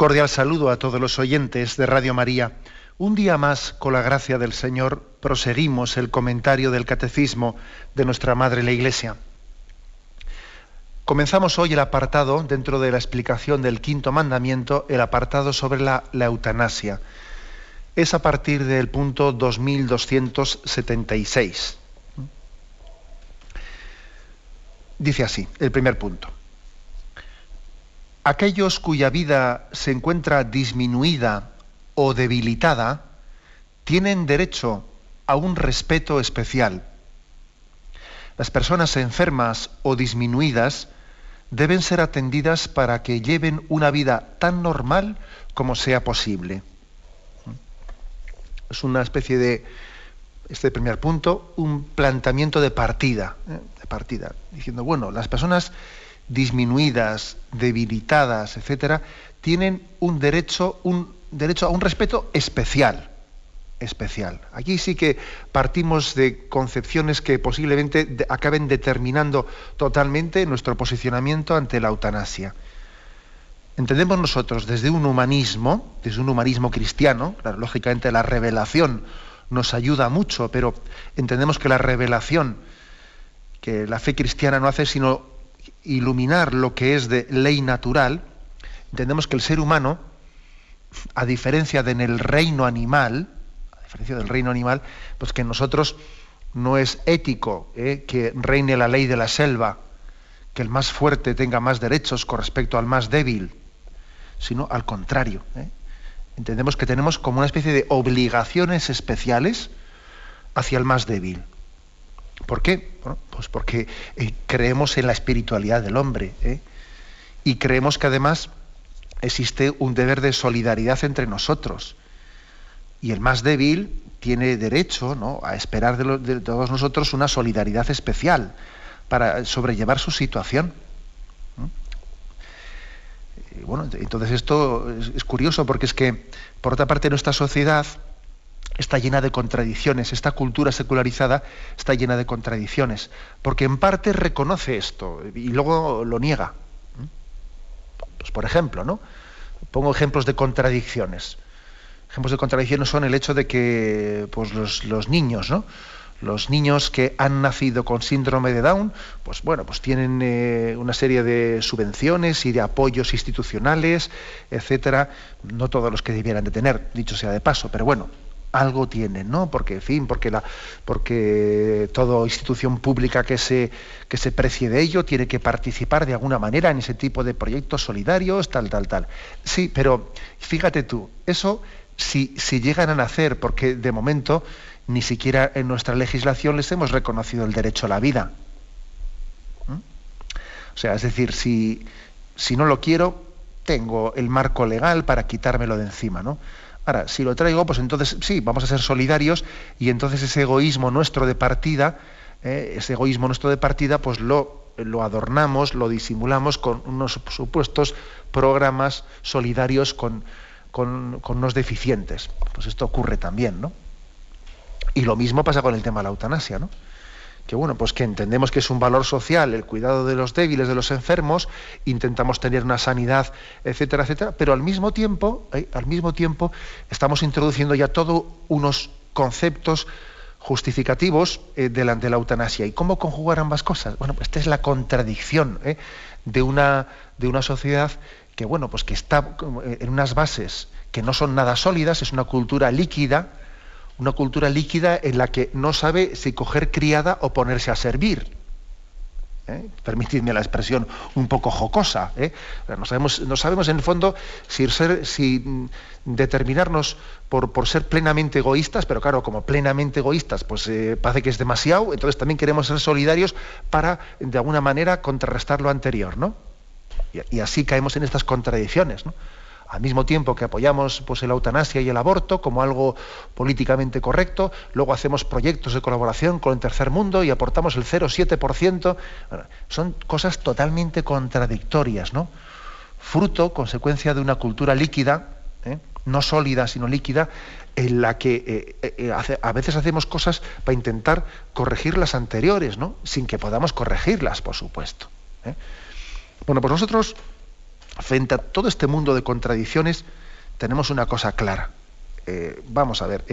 Cordial saludo a todos los oyentes de Radio María. Un día más, con la gracia del Señor, proseguimos el comentario del Catecismo de nuestra Madre la Iglesia. Comenzamos hoy el apartado, dentro de la explicación del quinto mandamiento, el apartado sobre la, la eutanasia. Es a partir del punto 2276. Dice así, el primer punto aquellos cuya vida se encuentra disminuida o debilitada tienen derecho a un respeto especial. Las personas enfermas o disminuidas deben ser atendidas para que lleven una vida tan normal como sea posible. Es una especie de, este primer punto, un planteamiento de partida, ¿eh? de partida, diciendo, bueno, las personas disminuidas, debilitadas, etcétera, tienen un derecho, un derecho a un respeto especial. Especial. Aquí sí que partimos de concepciones que posiblemente acaben determinando totalmente nuestro posicionamiento ante la eutanasia. Entendemos nosotros desde un humanismo, desde un humanismo cristiano, lógicamente la revelación nos ayuda mucho, pero entendemos que la revelación, que la fe cristiana no hace sino iluminar lo que es de ley natural, entendemos que el ser humano, a diferencia de en el reino animal, a diferencia del reino animal, pues que en nosotros no es ético ¿eh? que reine la ley de la selva, que el más fuerte tenga más derechos con respecto al más débil, sino al contrario. ¿eh? Entendemos que tenemos como una especie de obligaciones especiales hacia el más débil. ¿Por qué? pues porque eh, creemos en la espiritualidad del hombre ¿eh? y creemos que además existe un deber de solidaridad entre nosotros. Y el más débil tiene derecho a esperar de, todos nosotros una solidaridad especial para sobrellevar su situación. bueno, entonces esto es curioso porque es que, por otra parte, nuestra sociedad, está llena de contradicciones, esta cultura secularizada está llena de contradicciones, porque en parte reconoce esto y luego lo niega. Pues por ejemplo, ¿no? Pongo ejemplos de contradicciones. Ejemplos de contradicciones son el hecho de que pues, los, niños, ¿no? Los niños que han nacido con síndrome de Down, pues bueno, pues tienen eh, una serie de subvenciones y de apoyos institucionales, etcétera. No todos los que debieran de tener, dicho sea de paso, pero bueno, algo tienen, ¿no? Porque, en fin, porque, la, porque toda institución pública que se, que se precie de ello tiene que participar de alguna manera en ese tipo de proyectos solidarios, tal, tal, tal. Sí, pero fíjate tú, eso si, si llegan a nacer, porque de momento ni siquiera en nuestra legislación les hemos reconocido el derecho a la vida. ¿Mm? O sea, es decir, si, si no lo quiero, tengo el marco legal para quitármelo de encima, ¿no? Ahora, si lo traigo, pues entonces sí, vamos a ser solidarios y entonces ese egoísmo nuestro de partida, eh, ese egoísmo nuestro de partida, pues lo, adornamos, lo disimulamos con unos supuestos programas solidarios con, con, con unos deficientes. Pues esto ocurre también, ¿no? Y lo mismo pasa con el tema de la eutanasia, ¿no? Que bueno, pues que entendemos que es un valor social el cuidado de los débiles, de los enfermos, intentamos tener una sanidad, etcétera, etcétera, pero al mismo tiempo, eh, al mismo tiempo estamos introduciendo ya todos unos conceptos justificativos eh, delante de la eutanasia. ¿Y cómo conjugar ambas cosas? Bueno, pues esta es la contradicción eh, de, una, de una sociedad que, bueno, pues que está en unas bases que no son nada sólidas, es una cultura líquida, una cultura líquida en la que no sabe si coger criada o ponerse a servir. ¿Eh? Permitidme la expresión un poco jocosa. ¿eh? No, sabemos, no sabemos en el fondo si, ser, mm, determinarnos por, por, ser plenamente egoístas, pero claro, como plenamente egoístas, pues eh, parece que es demasiado, entonces también queremos ser solidarios para, de alguna manera, contrarrestar lo anterior, ¿no? Y, así caemos en estas contradicciones. Al mismo tiempo que apoyamos pues, la eutanasia y el aborto como algo políticamente correcto, luego hacemos proyectos de colaboración con el tercer mundo y aportamos el 0,7%. son cosas totalmente contradictorias, ¿no? fruto, consecuencia de una cultura líquida, ¿eh? no sólida, sino líquida, en la que eh, eh, a veces hacemos cosas para intentar corregir las anteriores, ¿no? sin que podamos corregirlas, por supuesto. Bueno, pues nosotros, frente a todo este mundo de contradicciones, tenemos una cosa clara. vamos a ver,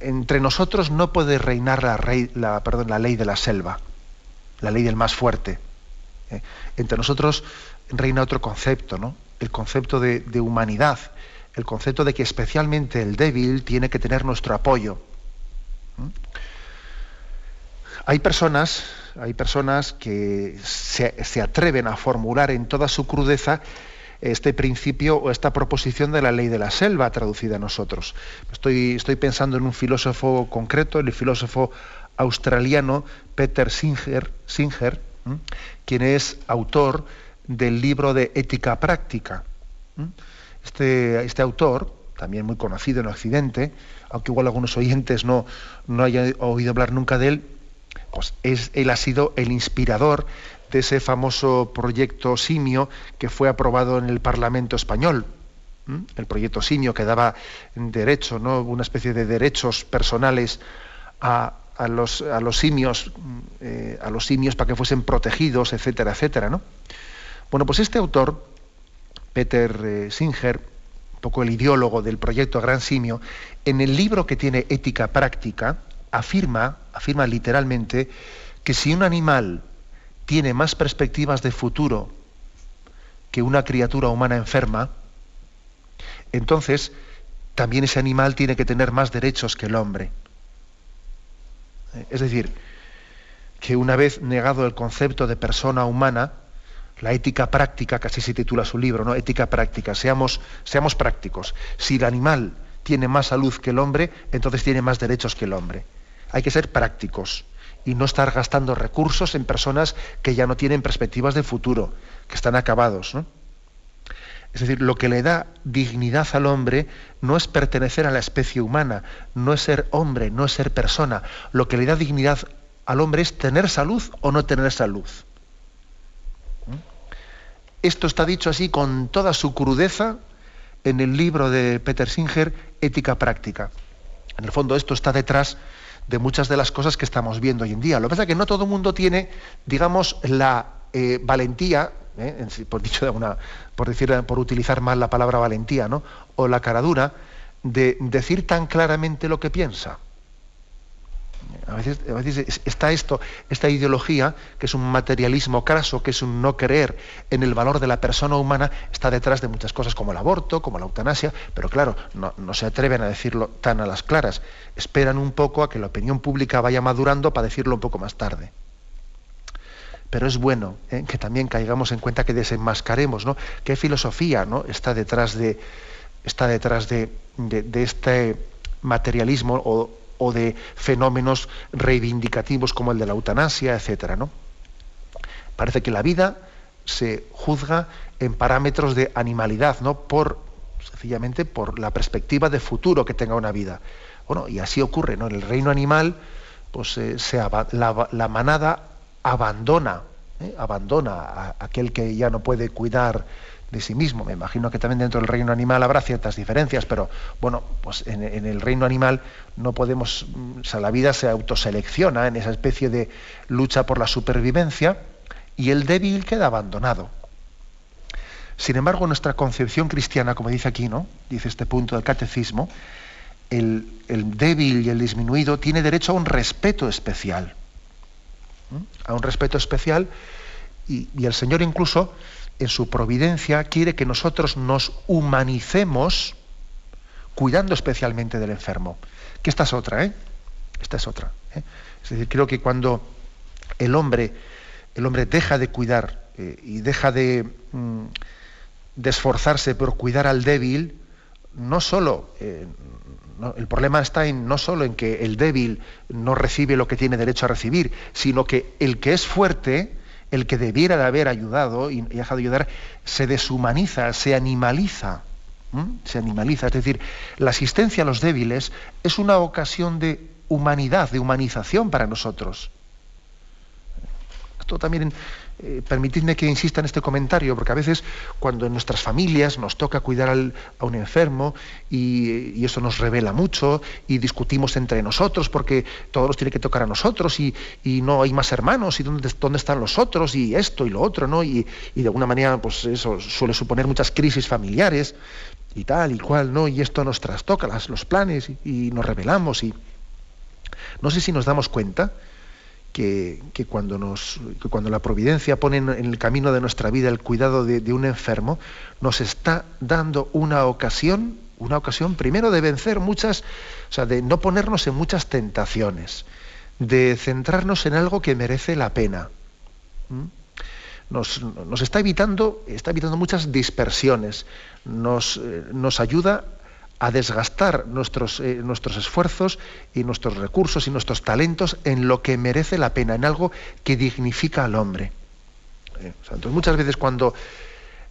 entre nosotros no puede reinar la, ley de la selva, la ley del más fuerte. Entre nosotros reina otro concepto, ¿no? El concepto de, humanidad, el concepto de que especialmente el débil tiene que tener nuestro apoyo. Hay personas, hay personas que se, atreven a formular en toda su crudeza este principio o esta proposición de la ley de la selva traducida a nosotros. Estoy, pensando en un filósofo concreto, el filósofo australiano Peter Singer, Singer quien es autor del libro de Ética Práctica. Este, este, autor, también muy conocido en Occidente, aunque igual algunos oyentes no, no hayan oído hablar nunca de él, pues es, él ha sido el inspirador de ese famoso proyecto Simio que fue aprobado en el Parlamento español. El proyecto Simio que daba derecho, ¿no? una especie de derechos personales a, los, a los simios, eh, a los simios para que fuesen protegidos, etcétera, etcétera, ¿no? Bueno, pues este autor, Peter eh, Singer, un poco el ideólogo del proyecto Gran Simio, en el libro que tiene Ética Práctica, afirma, afirma literalmente que si un animal tiene más perspectivas de futuro que una criatura humana enferma, entonces también ese animal tiene que tener más derechos que el hombre. Es decir, que una vez negado el concepto de persona humana, la ética práctica, casi se titula su libro, ¿no? Ética práctica, seamos, seamos prácticos. Si el animal tiene más salud que el hombre, entonces tiene más derechos que el hombre. Hay que ser prácticos y no estar gastando recursos en personas que ya no tienen perspectivas de futuro, que están acabados. Es decir, lo que le da dignidad al hombre no es pertenecer a la especie humana, no es ser hombre, no es ser persona. Lo que le da dignidad al hombre es tener salud o no tener salud. Esto está dicho así con toda su crudeza en el libro de Peter Singer, Ética Práctica. En el fondo esto está detrás de muchas de las cosas que estamos viendo hoy en día. Lo que pasa es que no todo el mundo tiene, digamos, la eh, valentía, eh, por, dicho de una, por, decir, por utilizar mal la palabra valentía, ¿no? o la caradura, de decir tan claramente lo que piensa. A veces, está esto, esta ideología, que es un materialismo craso, que es un no creer en el valor de la persona humana, está detrás de muchas cosas como el aborto, como la eutanasia, pero claro, no, se atreven a decirlo tan a las claras. Esperan un poco a que la opinión pública vaya madurando para decirlo un poco más tarde. Pero es bueno ¿eh? que también caigamos en cuenta que desenmascaremos, ¿no? ¿Qué filosofía ¿no? está detrás de, está detrás de, de este materialismo o, o de fenómenos reivindicativos como el de la eutanasia, etcétera, ¿no? Parece que la vida se juzga en parámetros de animalidad, ¿no? Por sencillamente por la perspectiva de futuro que tenga una vida. Bueno, y así ocurre, ¿no? En el reino animal, pues eh, la, manada abandona, ¿eh? abandona a aquel que ya no puede cuidar de sí mismo. Me imagino que también dentro del reino animal habrá ciertas diferencias, pero bueno, pues en, el reino animal no podemos, mm, o sea, la vida se autoselecciona en esa especie de lucha por la supervivencia y el débil queda abandonado. Sin embargo, nuestra concepción cristiana, como dice aquí, ¿no? Dice este punto del catecismo, el, débil y el disminuido tiene derecho a un respeto especial. A un respeto especial y el Señor incluso en su providencia quiere que nosotros nos humanicemos cuidando especialmente del enfermo. Que esta es otra, ¿eh? Esta es otra. ¿eh? Es decir, creo que cuando el hombre, el hombre deja de cuidar eh, y deja de, mm, de, esforzarse por cuidar al débil, no solo eh, el problema está en, no solo en que el débil no recibe lo que tiene derecho a recibir, sino que el que es fuerte el que debiera de haber ayudado y, dejado de ayudar, se deshumaniza, se animaliza. Se animaliza. Es decir, la asistencia a los débiles es una ocasión de humanidad, de humanización para nosotros. Esto también eh, permitidme que insista en este comentario, porque a veces cuando en nuestras familias nos toca cuidar a un enfermo y, eso nos revela mucho y discutimos entre nosotros porque todos nos tiene que tocar a nosotros y, no hay más hermanos y dónde, dónde, están los otros y esto y lo otro, ¿no? Y, de alguna manera, pues eso suele suponer muchas crisis familiares y tal y cual, ¿no? Y esto nos trastoca las, los planes y, nos revelamos y no sé si nos damos cuenta que, cuando, nos, cuando la providencia pone en el camino de nuestra vida el cuidado de, un enfermo, nos está dando una ocasión, una ocasión primero de vencer muchas, o sea, de no ponernos en muchas tentaciones, de centrarnos en algo que merece la pena. Nos, está evitando, está evitando muchas dispersiones, nos, eh, nos ayuda a desgastar nuestros, eh, nuestros esfuerzos y nuestros recursos y nuestros talentos en lo que merece la pena, en algo que dignifica al hombre. Eh, entonces muchas veces cuando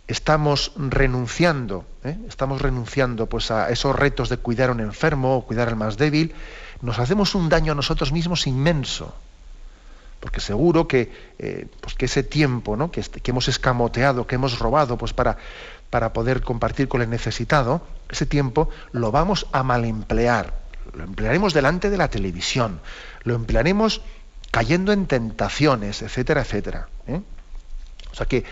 estamos renunciando, eh, estamos renunciando pues, a esos retos de cuidar a un enfermo o cuidar al más débil, nos hacemos un daño a nosotros mismos inmenso. Porque seguro que, pues que ese tiempo ¿no? que, que, hemos escamoteado, que hemos robado pues para, para poder compartir con el necesitado, ese tiempo lo vamos a mal emplear. Lo emplearemos delante de la televisión, lo emplearemos cayendo en tentaciones, etcétera, etcétera. ¿eh? O sea que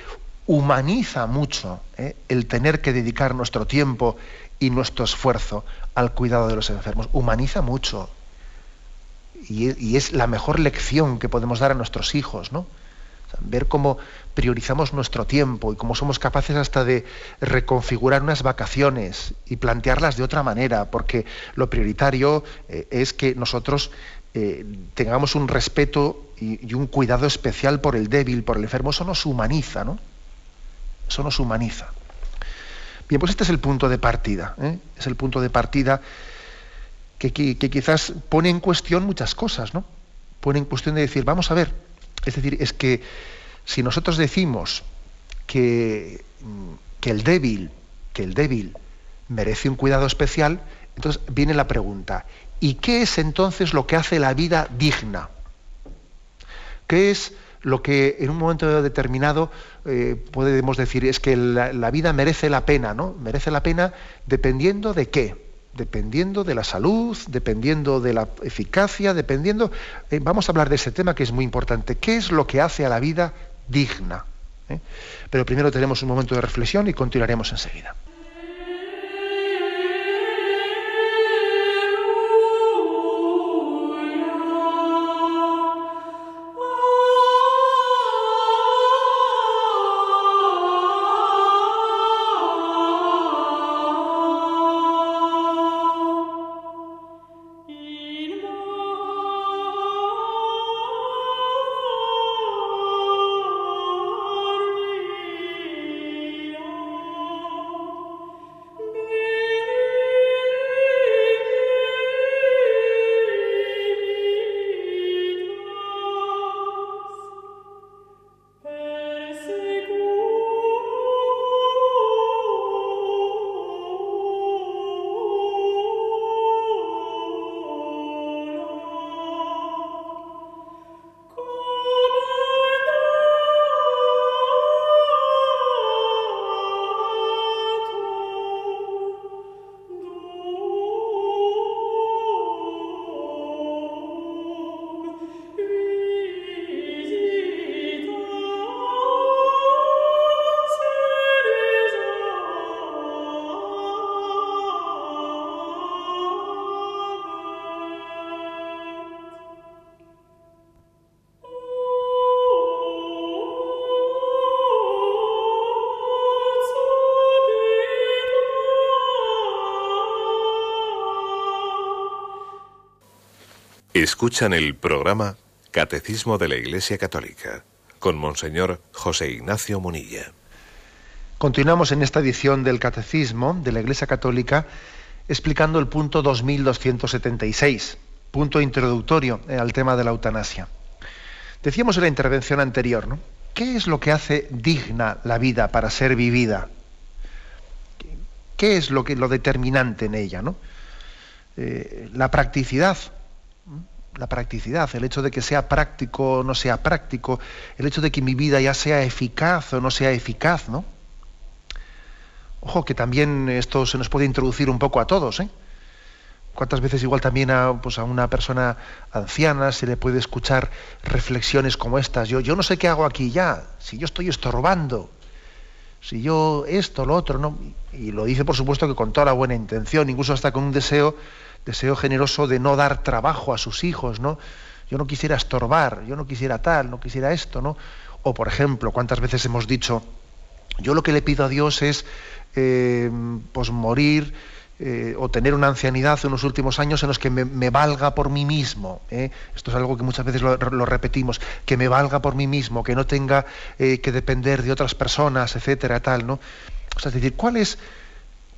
humaniza mucho ¿eh? el tener que dedicar nuestro tiempo y nuestro esfuerzo al cuidado de los enfermos. Humaniza mucho. Y, y es la mejor lección que podemos dar a nuestros hijos, ¿no? Ver cómo priorizamos nuestro tiempo y cómo somos capaces hasta de reconfigurar unas vacaciones y plantearlas de otra manera, porque lo prioritario eh, es que nosotros eh, tengamos un respeto y, un cuidado especial por el débil, por el enfermo. Eso nos humaniza, ¿no? Eso nos humaniza. Bien, pues este es el punto de partida. ¿eh? Es el punto de partida que, que quizás pone en cuestión muchas cosas, ¿no? Pone en cuestión de decir, vamos a ver, es decir, es que si nosotros decimos que, que, el débil, que el débil merece un cuidado especial, entonces viene la pregunta, ¿y qué es entonces lo que hace la vida digna? ¿Qué es lo que en un momento determinado eh, podemos decir es que la, la, vida merece la pena, ¿no? Merece la pena dependiendo de qué dependiendo de la salud, dependiendo de la eficacia, dependiendo... Eh, vamos a hablar de ese tema que es muy importante. ¿Qué es lo que hace a la vida digna? ¿Eh? Pero primero tenemos un momento de reflexión y continuaremos enseguida. Escuchan el programa Catecismo de la Iglesia Católica con Monseñor José Ignacio Munilla. Continuamos en esta edición del Catecismo de la Iglesia Católica explicando el punto 2276, punto introductorio al tema de la eutanasia. Decíamos en la intervención anterior, ¿no? ¿qué es lo que hace digna la vida para ser vivida? ¿Qué es lo, que, lo determinante en ella? ¿no? Eh, la practicidad, la practicidad, el hecho de que sea práctico o no sea práctico, el hecho de que mi vida ya sea eficaz o no sea eficaz, ¿no? Ojo, que también esto se nos puede introducir un poco a todos, ¿eh? ¿Cuántas veces igual también a, pues a una persona anciana se le puede escuchar reflexiones como estas? Yo, yo no sé qué hago aquí ya, si yo estoy estorbando, si yo esto, lo otro, ¿no? Y lo dice por supuesto que con toda la buena intención, incluso hasta con un deseo, deseo generoso de no dar trabajo a sus hijos, ¿no? Yo no quisiera estorbar, yo no quisiera tal, no quisiera esto, ¿no? O por ejemplo, ¿cuántas veces hemos dicho, yo lo que le pido a Dios es eh, pues morir eh, o tener una ancianidad en los últimos años en los que me, valga por mí mismo. ¿eh? Esto es algo que muchas veces lo, repetimos, que me valga por mí mismo, que no tenga eh, que depender de otras personas, etcétera, tal, ¿no? O sea, es decir, ¿cuál es,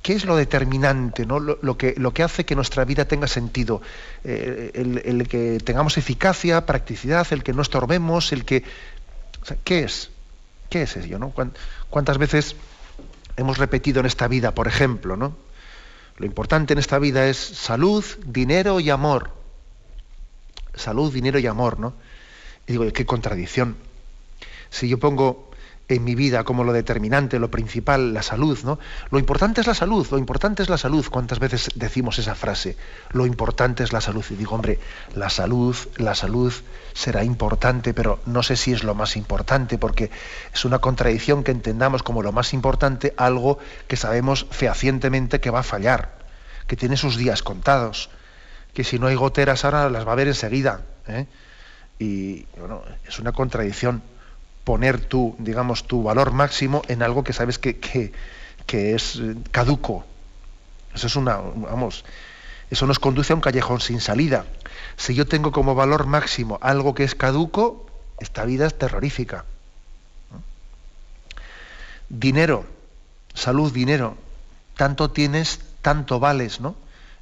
qué es lo determinante, ¿no? lo, que, lo que hace que nuestra vida tenga sentido? El, que tengamos eficacia, practicidad, el que no estorbemos, el que... ¿Qué es? ¿Qué es ello? ¿no? ¿Cuántas veces hemos repetido en esta vida, por ejemplo, ¿no? Lo importante en esta vida es salud, dinero y amor. Salud, dinero y amor, ¿no? Y digo, qué contradicción. Si yo pongo en mi vida como lo determinante, lo principal, la salud, ¿no? Lo importante es la salud, lo importante es la salud. ¿Cuántas veces decimos esa frase? Lo importante es la salud. Y digo, hombre, la salud, la salud será importante, pero no sé si es lo más importante, porque es una contradicción que entendamos como lo más importante algo que sabemos fehacientemente que va a fallar, que tiene sus días contados, que si no hay goteras ahora las va a haber enseguida. ¿eh? Y bueno, es una contradicción poner tu, digamos, tu valor máximo en algo que sabes que, que, es eh, caduco. Eso es una, vamos, eso nos conduce a un callejón sin salida. Si yo tengo como valor máximo algo que es caduco, esta vida es terrorífica. Dinero, salud, dinero. Tanto tienes, tanto vales, ¿no?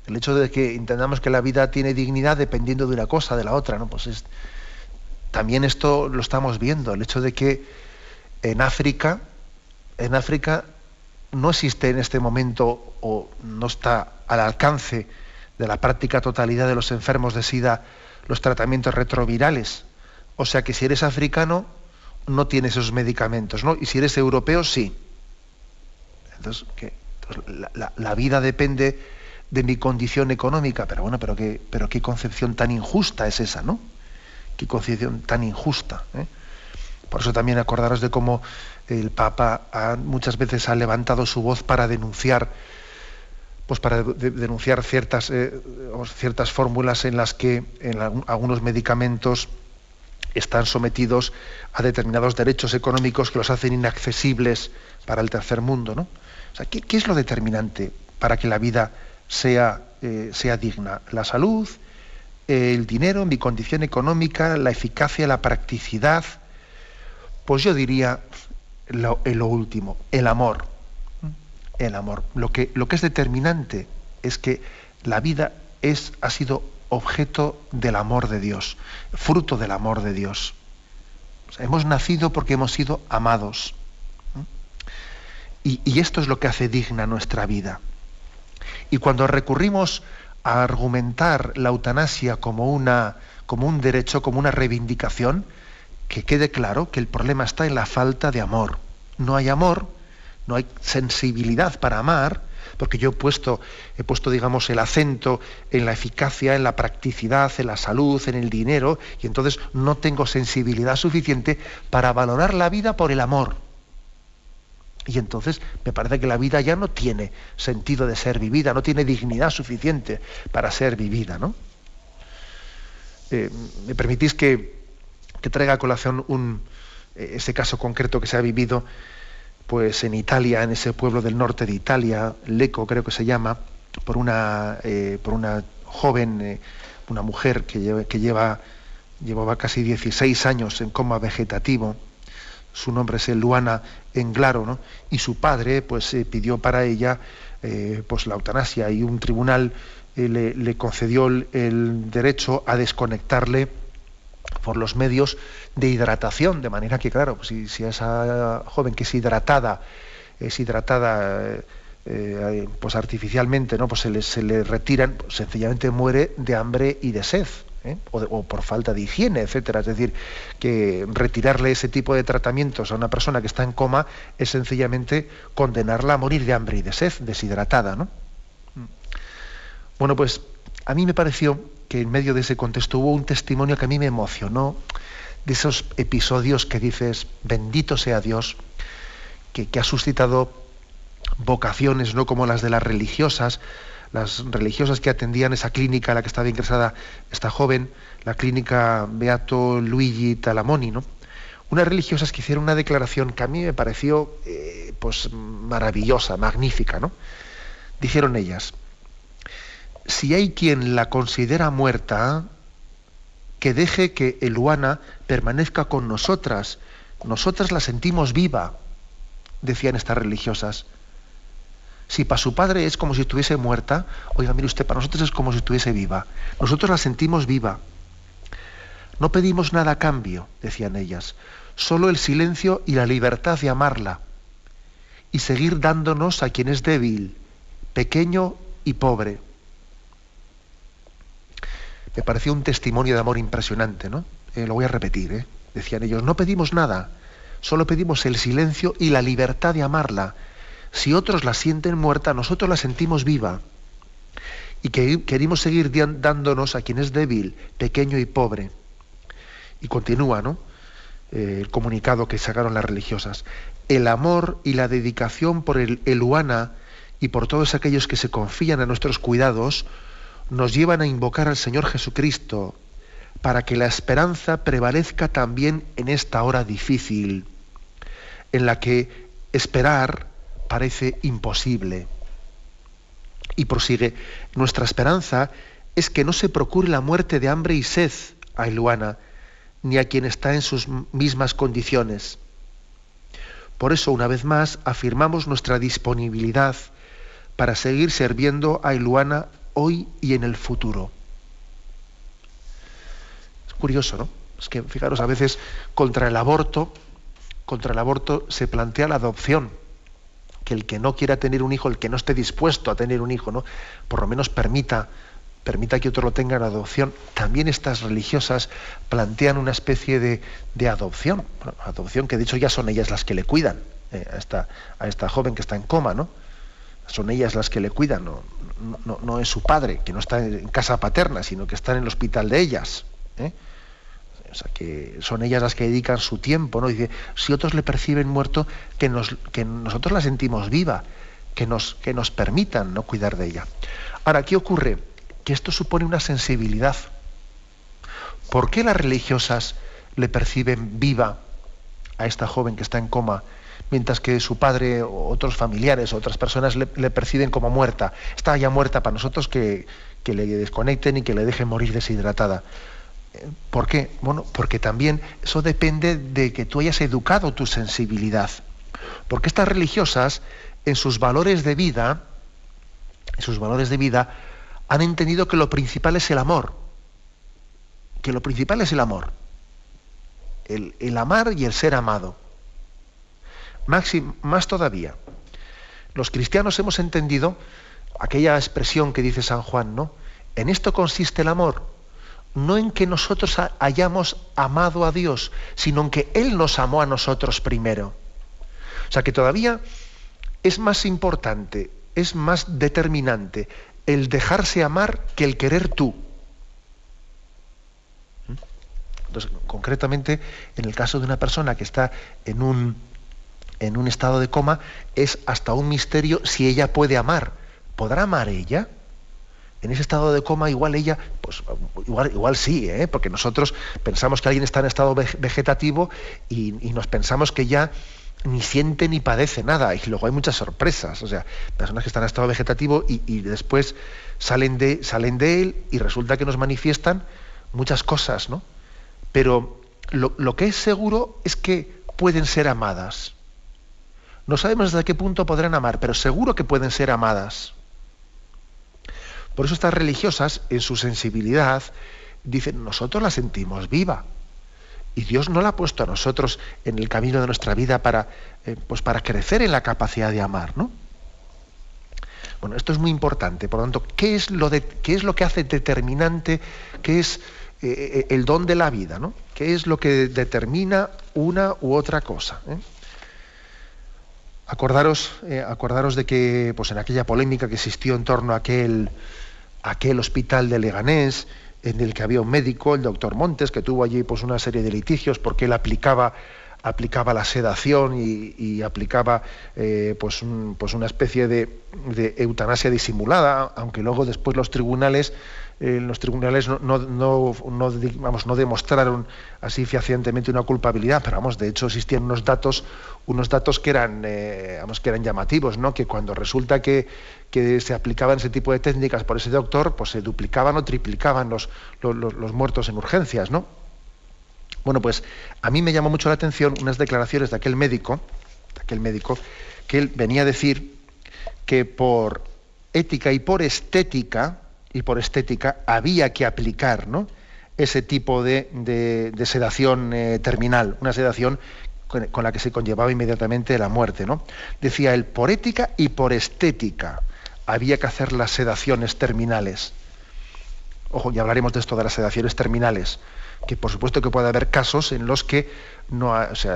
El hecho de que entendamos que la vida tiene dignidad dependiendo de una cosa, de la otra, ¿no? Pues es, también esto lo estamos viendo, el hecho de que en África, en África no existe en este momento o no está al alcance de la práctica totalidad de los enfermos de SIDA los tratamientos retrovirales. O sea que si eres africano no tienes esos medicamentos, ¿no? Y si eres europeo sí. Entonces, la, vida depende de mi condición económica, pero bueno, pero qué, pero qué concepción tan injusta es esa, ¿no? Qué concepción tan injusta. ¿eh? Por eso también acordaros de cómo el Papa muchas veces ha levantado su voz para denunciar, pues para denunciar ciertas, eh, ciertas fórmulas en las que algunos medicamentos están sometidos a determinados derechos económicos que los hacen inaccesibles para el tercer mundo. ¿no? ¿qué, es lo determinante para que la vida sea, eh, sea digna? ¿La salud? El dinero, mi condición económica, la eficacia, la practicidad, pues yo diría lo, lo último, el amor. El amor. Lo que, lo que es determinante es que la vida es, ha sido objeto del amor de Dios, fruto del amor de Dios. hemos nacido porque hemos sido amados. Y, y, esto es lo que hace digna nuestra vida. Y cuando recurrimos a argumentar la eutanasia como, una, como un derecho, como una reivindicación, que quede claro que el problema está en la falta de amor. No hay amor, no hay sensibilidad para amar, porque yo he puesto, he puesto, digamos, el acento en la eficacia, en la practicidad, en la salud, en el dinero, y entonces no tengo sensibilidad suficiente para valorar la vida por el amor. Y entonces me parece que la vida ya no tiene sentido de ser vivida, no tiene dignidad suficiente para ser vivida. ¿no? Eh, ¿Me permitís que, traiga a colación un, eh, ese caso concreto que se ha vivido pues, en Italia, en ese pueblo del norte de Italia, Leco creo que se llama, por una, eh, por una joven, una mujer que, que lleva, llevaba casi 16 años en coma vegetativo? su nombre es Luana Englaro, ¿no? y su padre pues eh, pidió para ella eh, pues la eutanasia y un tribunal eh, le, concedió el, derecho a desconectarle por los medios de hidratación, de manera que, claro, si, si esa joven que es hidratada, es hidratada pues artificialmente, ¿no? Pues se le, se le retiran, pues sencillamente muere de hambre y de sed. ¿Eh? O, por falta de higiene, etcétera. Es decir, que retirarle ese tipo de tratamientos a una persona que está en coma es sencillamente condenarla a morir de hambre y de sed, deshidratada, ¿no? Bueno, pues a mí me pareció que en medio de ese contexto hubo un testimonio que a mí me emocionó, de esos episodios que dices, bendito sea Dios, que ha suscitado vocaciones, no como las de las religiosas, las religiosas que atendían esa clínica a la que estaba ingresada esta joven, la clínica Beato Luigi Talamoni, ¿no? Unas religiosas que hicieron una declaración que a mí me pareció eh, pues maravillosa, magnífica, ¿no? Dijeron ellas, si hay quien la considera muerta, que deje que Eluana permanezca con nosotras. Nosotras la sentimos viva, decían estas religiosas. Si para su padre es como si estuviese muerta, oiga, mire usted, para nosotros es como si estuviese viva. Nosotros la sentimos viva. No pedimos nada a cambio, decían ellas, solo el silencio y la libertad de amarla y seguir dándonos a quien es débil, pequeño y pobre. Me pareció un testimonio de amor impresionante, ¿no? Eh, lo voy a repetir, ¿eh? Decían ellos, no pedimos nada, solo pedimos el silencio y la libertad de amarla si otros la sienten muerta, nosotros la sentimos viva. Y que queremos seguir dándonos a quien es débil, pequeño y pobre. Y continúa, ¿no? Eh, el comunicado que sacaron las religiosas. El amor y la dedicación por el Eluana y por todos aquellos que se confían a nuestros cuidados nos llevan a invocar al Señor Jesucristo para que la esperanza prevalezca también en esta hora difícil, en la que esperar parece imposible. Y prosigue, nuestra esperanza es que no se procure la muerte de hambre y sed a Iluana, ni a quien está en sus mismas condiciones. Por eso, una vez más, afirmamos nuestra disponibilidad para seguir sirviendo a Iluana hoy y en el futuro. Es curioso, ¿no? Es que, fijaros, a veces contra el aborto, contra el aborto se plantea la adopción que el que no quiera tener un hijo, el que no esté dispuesto a tener un hijo, ¿no? por lo menos permita, permita que otro lo tenga en adopción. También estas religiosas plantean una especie de, adopción, adopción que de hecho ya son ellas las que le cuidan eh, a, esta, a esta joven que está en coma, ¿no? Son ellas las que le cuidan, no, no, no es su padre, que no está en casa paterna, sino que está en el hospital de ellas. ¿eh? O sea, que son ellas las que dedican su tiempo, ¿no? Dice, si otros le perciben muerto, que, nos, que nosotros la sentimos viva, que nos, que nos permitan no cuidar de ella. Ahora, ¿qué ocurre? Que esto supone una sensibilidad. ¿Por qué las religiosas le perciben viva a esta joven que está en coma, mientras que su padre o otros familiares o otras personas le, perciben como muerta? Está ya muerta para nosotros que, que le desconecten y que le dejen morir deshidratada. ¿Por qué? Bueno, porque también eso depende de que tú hayas educado tu sensibilidad. Porque estas religiosas, en sus valores de vida, en sus valores de vida, han entendido que lo principal es el amor. Que lo principal es el amor. El, el amar y el ser amado. más todavía, los cristianos hemos entendido aquella expresión que dice San Juan, ¿no? En esto consiste el amor no en que nosotros hayamos amado a Dios, sino en que Él nos amó a nosotros primero. O sea que todavía es más importante, es más determinante el dejarse amar que el querer tú. ¿Mm? Entonces, concretamente, en el caso de una persona que está en un, en un estado de coma, es hasta un misterio si ella puede amar. ¿Podrá amar ella? En ese estado de coma igual ella, pues igual, igual sí, ¿eh? porque nosotros pensamos que alguien está en estado vegetativo y, nos pensamos que ya ni siente ni padece nada. Y luego hay muchas sorpresas. O sea, personas que están en estado vegetativo y, después salen de, salen de él y resulta que nos manifiestan muchas cosas, ¿no? Pero lo, lo que es seguro es que pueden ser amadas. No sabemos hasta qué punto podrán amar, pero seguro que pueden ser amadas. Por eso estas religiosas, en su sensibilidad, dicen, nosotros la sentimos viva. Y Dios no la ha puesto a nosotros en el camino de nuestra vida para, eh, pues para crecer en la capacidad de amar, ¿no? Bueno, esto es muy importante. Por lo tanto, ¿qué es lo, de, qué es lo que hace determinante, qué es eh, el don de la vida, ¿no? ¿Qué es lo que determina una u otra cosa? Acordaros, acordaros de que pues en aquella polémica que existió en torno a aquel, aquel hospital de Leganés, en el que había un médico, el doctor Montes, que tuvo allí pues, una serie de litigios porque él aplicaba, aplicaba la sedación y, aplicaba eh, pues, pues, una especie de, de, eutanasia disimulada, aunque luego después los tribunales los tribunales no, no, no, no demostraron así fehacientemente una culpabilidad, pero vamos, de hecho existían unos datos, unos datos que eran, eh, vamos, que eran llamativos, ¿no? Que cuando resulta que, que, se aplicaban ese tipo de técnicas por ese doctor, pues se duplicaban o triplicaban los, los, los muertos en urgencias, ¿no? Bueno, pues a mí me llamó mucho la atención unas declaraciones de aquel médico, de aquel médico, que él venía a decir que por ética y por estética, y por estética había que aplicar ¿no? ese tipo de, sedación eh, terminal, una sedación con, la que se conllevaba inmediatamente la muerte. ¿no? Decía él, por ética y por estética había que hacer las sedaciones terminales. Ojo, ya hablaremos de esto de las sedaciones terminales, que por supuesto que puede haber casos en los que no,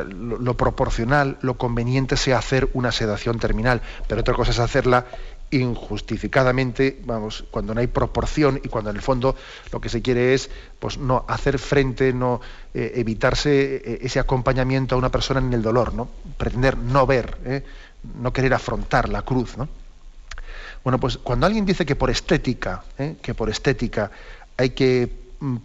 lo, lo, proporcional, lo conveniente sea hacer una sedación terminal, pero otra cosa es hacerla injustificadamente, vamos, cuando no hay proporción y cuando en el fondo lo que se quiere es pues no hacer frente, no eh, evitarse eh, ese acompañamiento a una persona en el dolor, ¿no? Pretender no ver, ¿eh? no querer afrontar la cruz, ¿no? Bueno, pues cuando alguien dice que por estética, que por estética hay que mm,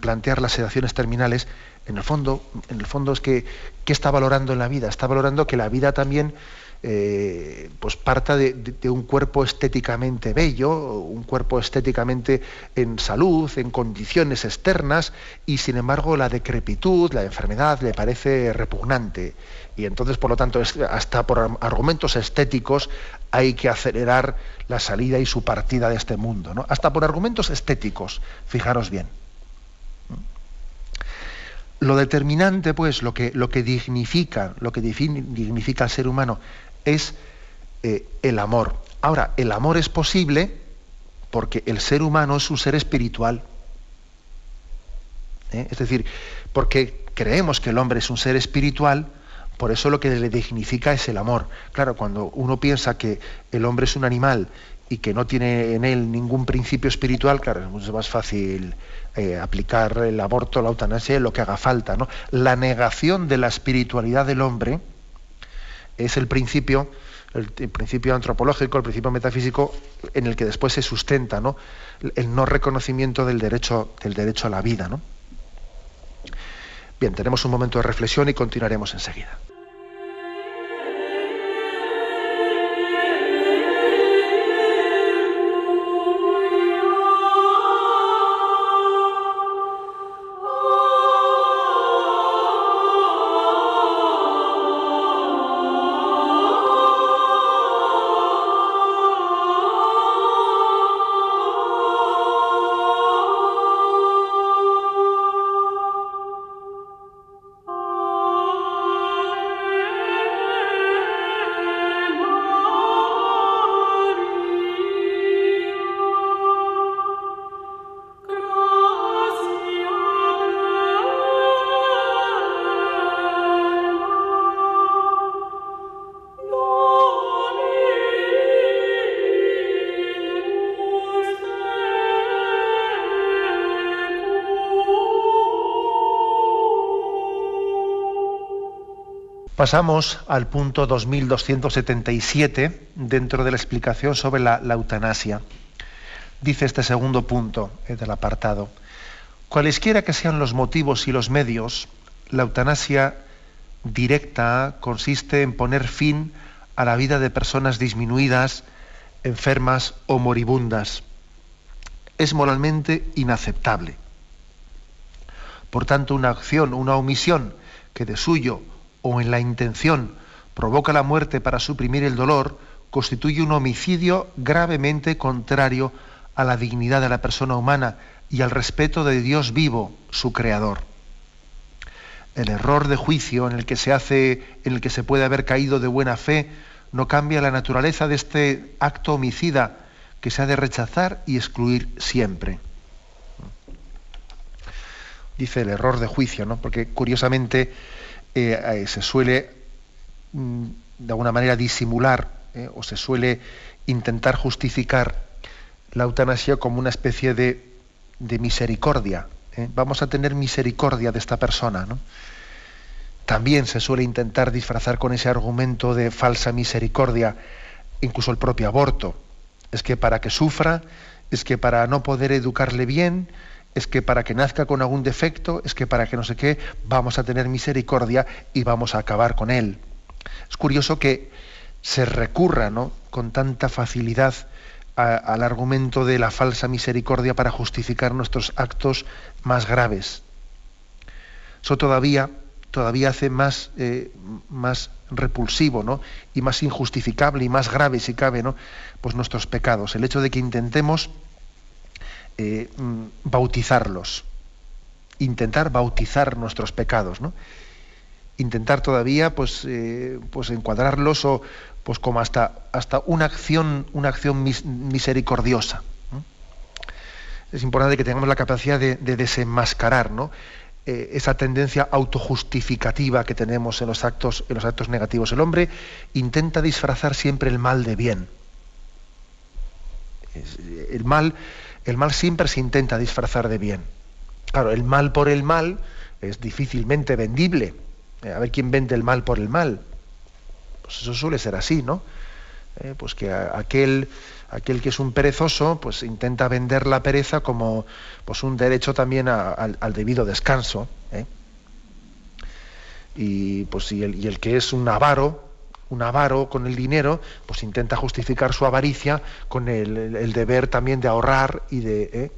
plantear las sedaciones terminales, en el fondo, en el fondo es que ¿qué está valorando en la vida? Está valorando que la vida también eh, pues parta de, un cuerpo estéticamente bello, un cuerpo estéticamente en salud, en condiciones externas, y sin embargo la decrepitud, la enfermedad le parece repugnante. Y entonces, por lo tanto, hasta por argumentos estéticos hay que acelerar la salida y su partida de este mundo. ¿no? Hasta por argumentos estéticos, fijaros bien. Lo determinante, pues, lo que, lo que dignifica, lo que dignifica al ser humano es eh, el amor. Ahora, el amor es posible porque el ser humano es un ser espiritual. ¿eh? Es decir, porque creemos que el hombre es un ser espiritual, por eso lo que le dignifica es el amor. Claro, cuando uno piensa que el hombre es un animal y que no tiene en él ningún principio espiritual, claro, es mucho más fácil eh, aplicar el aborto, la eutanasia, lo que haga falta. ¿no? La negación de la espiritualidad del hombre, es el principio, el, principio antropológico, el principio metafísico en el que después se sustenta ¿no? el no reconocimiento del derecho, del derecho a la vida. ¿no? Bien, tenemos un momento de reflexión y continuaremos enseguida. Pasamos al punto 2277 dentro de la explicación sobre la, eutanasia. Dice este segundo punto eh, del apartado, cualesquiera que sean los motivos y los medios, la eutanasia directa consiste en poner fin a la vida de personas disminuidas, enfermas o moribundas. Es moralmente inaceptable. Por tanto, una acción, una omisión que de suyo o en la intención provoca la muerte para suprimir el dolor, constituye un homicidio gravemente contrario a la dignidad de la persona humana y al respeto de Dios vivo, su creador. el error de juicio en el que se hace, en el que se puede haber caído de buena fe, no cambia la naturaleza de este acto homicida que se ha de rechazar y excluir siempre. Dice el error de juicio, ¿no? Porque curiosamente eh, eh, se suele mm, de alguna manera disimular eh, o se suele intentar justificar la eutanasia como una especie de, de misericordia. Vamos a tener misericordia de esta persona, ¿no? También se suele intentar disfrazar con ese argumento de falsa misericordia, incluso el propio aborto. Es que para que sufra, es que para no poder educarle bien, es que para que nazca con algún defecto, es que para que no sé qué, vamos a tener misericordia y vamos a acabar con él. Es curioso que se recurra ¿no? con tanta facilidad al argumento de la falsa misericordia para justificar nuestros actos más graves. Eso todavía todavía hace más, eh, más repulsivo ¿no? y más injustificable y más grave, si cabe, ¿no? pues nuestros pecados. El hecho de que intentemos eh, mm, bautizarlos, intentar bautizar nuestros pecados, ¿no? intentar todavía pues, eh, pues encuadrarlos o pues como hasta, hasta una acción, una acción misericordiosa. Es importante que tengamos la capacidad de, de desenmascarar ¿no? Eh, esa tendencia autojustificativa que tenemos en los, actos, en los actos negativos. El hombre intenta disfrazar siempre el mal de bien. El mal, el mal siempre se intenta disfrazar de bien. Claro, el mal por el mal es difícilmente vendible. Eh, a ver quién vende el mal por el mal. Pues eso suele ser así, ¿no? Eh, pues que aquel aquel que es un perezoso, pues intenta vender la pereza como pues un derecho también al, debido descanso. ¿eh? Y pues y el, que es un avaro, un avaro con el dinero, pues intenta justificar su avaricia con el, deber también de ahorrar y de. ¿eh?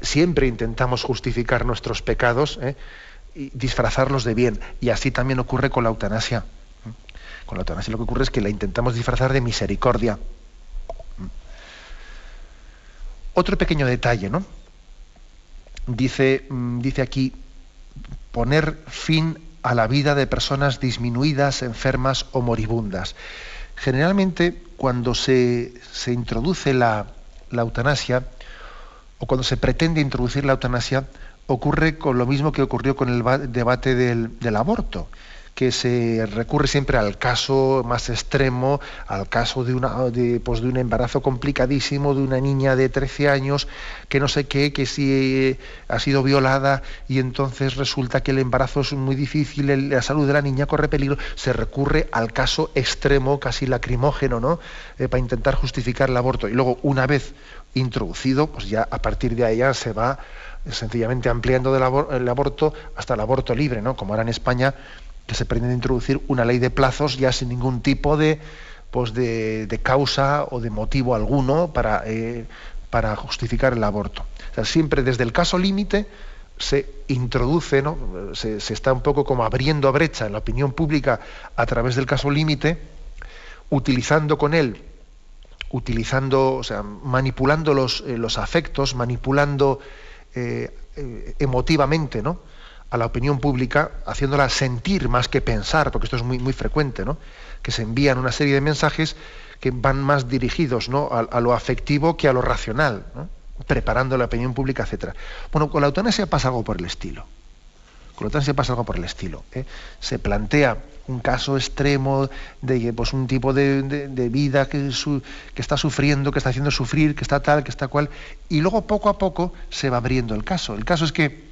siempre intentamos justificar nuestros pecados ¿eh? y disfrazarlos de bien. Y así también ocurre con la eutanasia. Con la eutanasia lo que ocurre es que la intentamos disfrazar de misericordia. Otro pequeño detalle, ¿no? Dice, mm, dice aquí, poner fin a la vida de personas disminuidas, enfermas o moribundas. Generalmente, cuando se, introduce la, eutanasia, o cuando se pretende introducir la eutanasia, ocurre con lo mismo que ocurrió con el debate del, del aborto que se recurre siempre al caso más extremo, al caso de, una, de, pues de un embarazo complicadísimo, de una niña de 13 años, que no sé qué, que si ha sido violada y entonces resulta que el embarazo es muy difícil, la salud de la niña corre peligro, se recurre al caso extremo, casi lacrimógeno, ¿no? Eh, para intentar justificar el aborto. Y luego, una vez introducido, pues ya a partir de ahí se va sencillamente ampliando el aborto hasta el aborto libre, ¿no? Como ahora en España que se pretende introducir una ley de plazos ya sin ningún tipo de, pues de, causa o de motivo alguno para, eh, para justificar el aborto. siempre desde el caso límite se introduce, ¿no? se, está un poco como abriendo brecha en la opinión pública a través del caso límite, utilizando con él, utilizando, o sea, manipulando los, eh, los afectos, manipulando eh, emotivamente, ¿no? A la opinión pública, haciéndola sentir más que pensar, porque esto es muy, muy frecuente, ¿no? que se envían una serie de mensajes que van más dirigidos ¿no? a, lo afectivo que a lo racional, preparando la opinión pública, etc. Bueno, con la eutanasia pasa algo por el estilo. Con la eutanasia pasa algo por el estilo. ¿eh? Se plantea un caso extremo de pues, un tipo de, vida que, que, está sufriendo, que está haciendo sufrir, que está tal, que está cual, y luego poco a poco se va abriendo el caso. El caso es que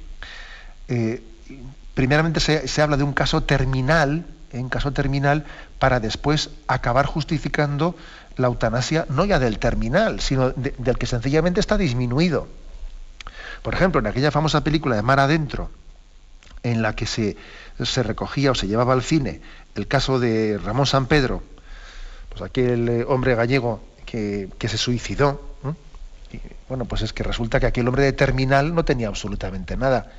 eh, primeramente se, habla de un caso terminal, en caso terminal, para después acabar justificando la eutanasia, no ya del terminal, sino del que sencillamente está disminuido. Por ejemplo, en aquella famosa película de Mar Adentro, en la que se, se recogía o se llevaba al cine el caso de Ramón San Pedro, pues aquel eh, hombre gallego que, se suicidó, bueno, pues es que resulta que aquel hombre de terminal no tenía absolutamente nada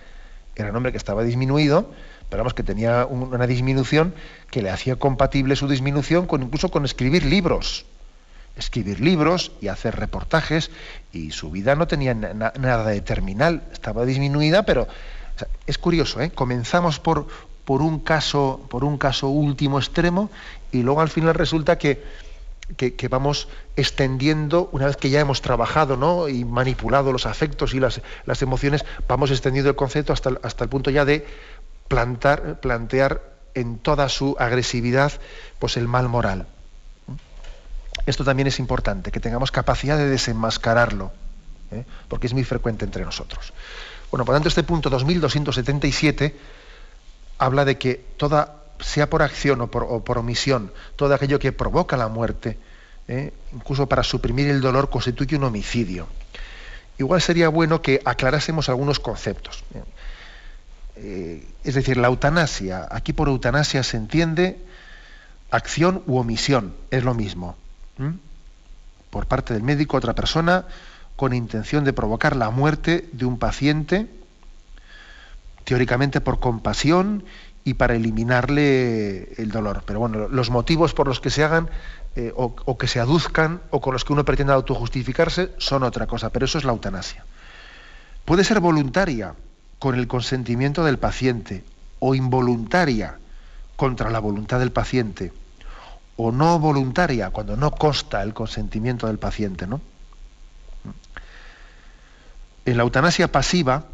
era un hombre que estaba disminuido, pero vamos, que tenía una disminución que le hacía compatible su disminución con incluso con escribir libros. Escribir libros y hacer reportajes, y su vida no tenía nada de terminal, estaba disminuida, pero es curioso, ¿eh? comenzamos por, por, un caso, por un caso último extremo y luego al final resulta que, que, vamos extendiendo, una vez que ya hemos trabajado ¿no? y manipulado los afectos y las, las emociones, vamos extendiendo el concepto hasta, hasta el punto ya de plantar, plantear en toda su agresividad pues el mal moral. Esto también es importante, que tengamos capacidad de desenmascararlo, ¿eh? porque es muy frecuente entre nosotros. Bueno, por tanto, este punto 2277 habla de que toda, sea por acción o por, omisión, todo aquello que provoca la muerte, ¿eh? incluso para suprimir el dolor, constituye un homicidio. Igual sería bueno que aclarásemos algunos conceptos. ¿eh? es decir, la eutanasia, aquí por eutanasia se entiende acción u omisión, es lo mismo. Por parte del médico, otra persona, con intención de provocar la muerte de un paciente, teóricamente por compasión y para eliminarle el dolor. Pero bueno, los motivos por los que se hagan eh, o, que se aduzcan o con los que uno pretenda autojustificarse son otra cosa, pero eso es la eutanasia. Puede ser voluntaria con el consentimiento del paciente o involuntaria contra la voluntad del paciente o no voluntaria cuando no consta el consentimiento del paciente, ¿no? En la eutanasia pasiva,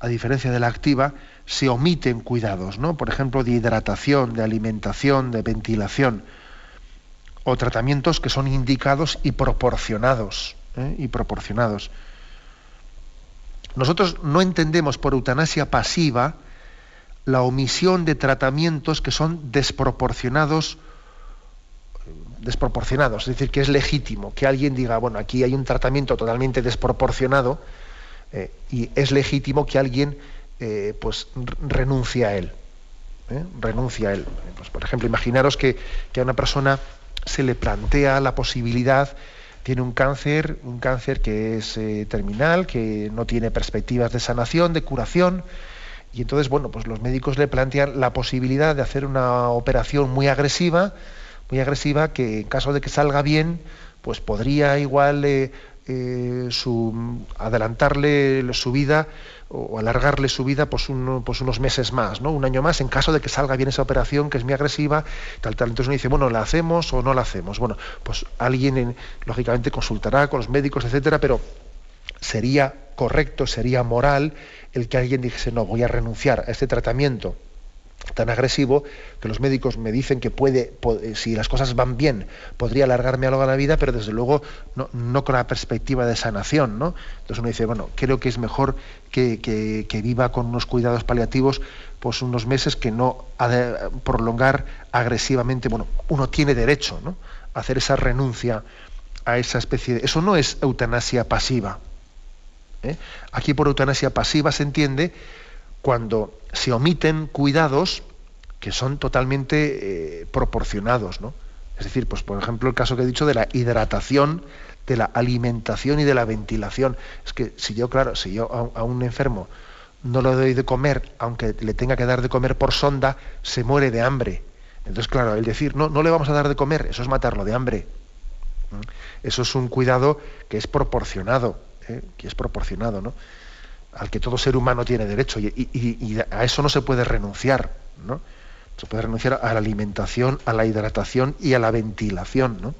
a diferencia de la activa, se omiten cuidados, ¿no? Por ejemplo, de hidratación, de alimentación, de ventilación, o tratamientos que son indicados y proporcionados, ¿eh? y proporcionados. Nosotros no entendemos por eutanasia pasiva la omisión de tratamientos que son desproporcionados desproporcionados, es decir, que es legítimo que alguien diga, bueno, aquí hay un tratamiento totalmente desproporcionado eh, y es legítimo que alguien eh, pues renuncie a él. ¿eh? Renuncia a él. Pues, por ejemplo, imaginaros que, a una persona se le plantea la posibilidad, tiene un cáncer, un cáncer que es terminal, que no tiene perspectivas de sanación, de curación, y entonces, bueno, pues los médicos le plantean la posibilidad de hacer una operación muy agresiva, muy agresiva que en caso de que salga bien, pues podría igual eh, eh, adelantarle su vida o alargarle su vida pues, pues, unos meses más, ¿no? un año más, en caso de que salga bien esa operación que es muy agresiva, tal, tal. Entonces uno dice, bueno, ¿la hacemos o no la hacemos? Bueno, pues alguien lógicamente consultará con los médicos, etcétera, pero sería correcto, sería moral el que alguien dijese, no, voy a renunciar a este tratamiento tan agresivo que los médicos me dicen que puede, si las cosas van bien, podría alargarme algo la vida, pero desde luego no, con la perspectiva de sanación. ¿no? Entonces uno dice, bueno, creo que es mejor que, viva con unos cuidados paliativos pues unos meses que no prolongar agresivamente. Bueno, uno tiene derecho ¿no? a hacer esa renuncia a esa especie de... Eso no es eutanasia pasiva. ¿eh? Aquí por eutanasia pasiva se entiende cuando se omiten cuidados que son totalmente eh, proporcionados, ¿no? Es decir, pues por ejemplo el caso que he dicho de la hidratación, de la alimentación y de la ventilación. Es que si yo, claro, si yo a, un enfermo no le doy de comer, aunque le tenga que dar de comer por sonda, se muere de hambre. Entonces, claro, el decir no, no le vamos a dar de comer, eso es matarlo de hambre. Eso es un cuidado que es proporcionado, ¿eh? que es proporcionado, ¿no? Al que todo ser humano tiene derecho y, a eso no se puede renunciar, ¿no? Se puede renunciar a la alimentación, a la hidratación y a la ventilación, ¿no?